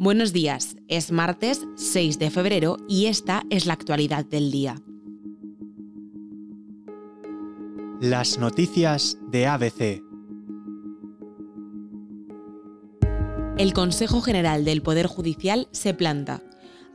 Buenos días, es martes 6 de febrero y esta es la actualidad del día. Las noticias de ABC. El Consejo General del Poder Judicial se planta.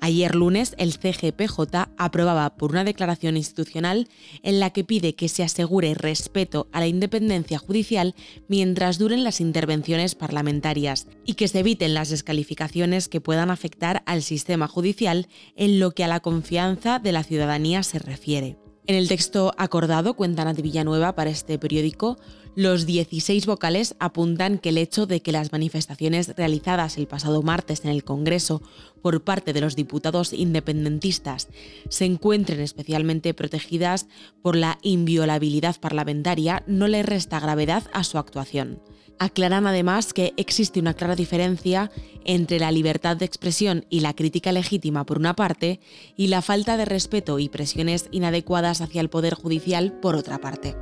Ayer lunes, el CGPJ aprobaba por una declaración institucional en la que pide que se asegure respeto a la independencia judicial mientras duren las intervenciones parlamentarias y que se eviten las descalificaciones que puedan afectar al sistema judicial en lo que a la confianza de la ciudadanía se refiere. En el texto acordado, cuenta Nati Villanueva para este periódico, los 16 vocales apuntan que el hecho de que las manifestaciones realizadas el pasado martes en el Congreso por parte de los diputados independentistas se encuentren especialmente protegidas por la inviolabilidad parlamentaria no le resta gravedad a su actuación. Aclaran además que existe una clara diferencia entre la libertad de expresión y la crítica legítima por una parte y la falta de respeto y presiones inadecuadas hacia el Poder Judicial por otra parte.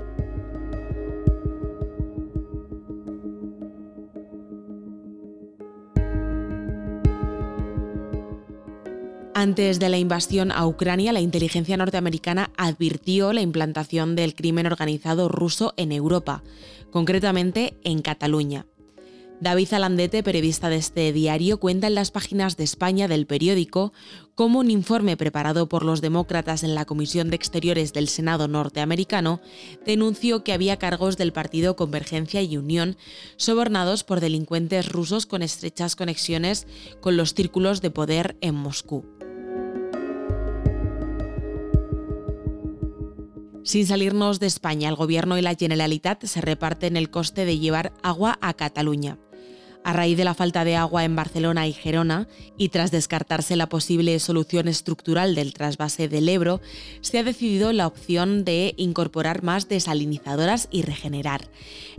Antes de la invasión a Ucrania, la inteligencia norteamericana advirtió la implantación del crimen organizado ruso en Europa, concretamente en Cataluña. David Alandete, periodista de este diario, cuenta en las páginas de España del periódico cómo un informe preparado por los demócratas en la Comisión de Exteriores del Senado norteamericano denunció que había cargos del partido Convergencia y Unión sobornados por delincuentes rusos con estrechas conexiones con los círculos de poder en Moscú. Sin salirnos de España, el Gobierno y la Generalitat se reparten el coste de llevar agua a Cataluña. A raíz de la falta de agua en Barcelona y Gerona, y tras descartarse la posible solución estructural del trasvase del Ebro, se ha decidido la opción de incorporar más desalinizadoras y regenerar.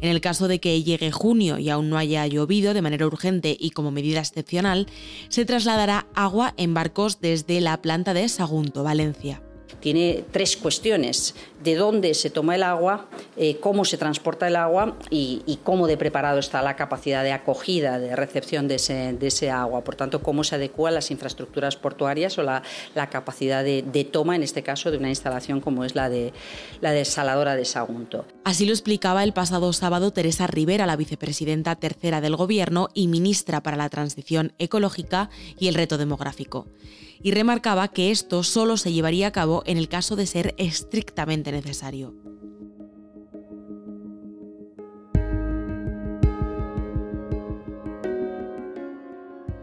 En el caso de que llegue junio y aún no haya llovido de manera urgente y como medida excepcional, se trasladará agua en barcos desde la planta de Sagunto, Valencia tiene tres cuestiones. De dónde se toma el agua, eh, cómo se transporta el agua y, cómo de preparado está la capacidad de acogida, de recepción de ese, agua. Por tanto, cómo se adecuan las infraestructuras portuarias o la, capacidad de, toma, en este caso, de una instalación como es la de la desaladora de Sagunto. Así lo explicaba el pasado sábado Teresa Rivera, la vicepresidenta tercera del Gobierno y ministra para la Transición Ecológica y el Reto Demográfico y remarcaba que esto solo se llevaría a cabo en el caso de ser estrictamente necesario.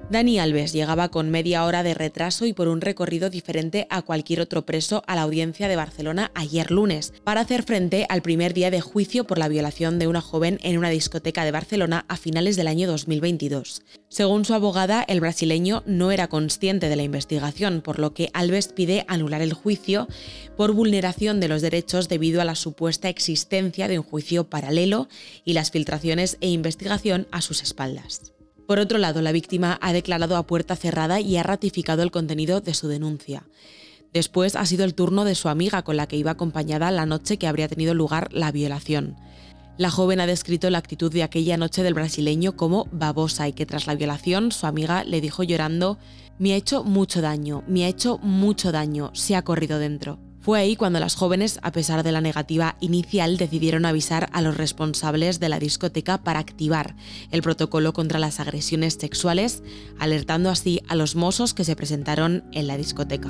Dani Alves llegaba con media hora de retraso y por un recorrido diferente a cualquier otro preso a la audiencia de Barcelona ayer lunes, para hacer frente al primer día de juicio por la violación de una joven en una discoteca de Barcelona a finales del año 2022. Según su abogada, el brasileño no era consciente de la investigación, por lo que Alves pide anular el juicio por vulneración de los derechos debido a la supuesta existencia de un juicio paralelo y las filtraciones e investigación a sus espaldas. Por otro lado, la víctima ha declarado a puerta cerrada y ha ratificado el contenido de su denuncia. Después ha sido el turno de su amiga con la que iba acompañada la noche que habría tenido lugar la violación. La joven ha descrito la actitud de aquella noche del brasileño como babosa y que tras la violación su amiga le dijo llorando, me ha hecho mucho daño, me ha hecho mucho daño, se ha corrido dentro. Fue ahí cuando las jóvenes, a pesar de la negativa inicial, decidieron avisar a los responsables de la discoteca para activar el protocolo contra las agresiones sexuales, alertando así a los mozos que se presentaron en la discoteca.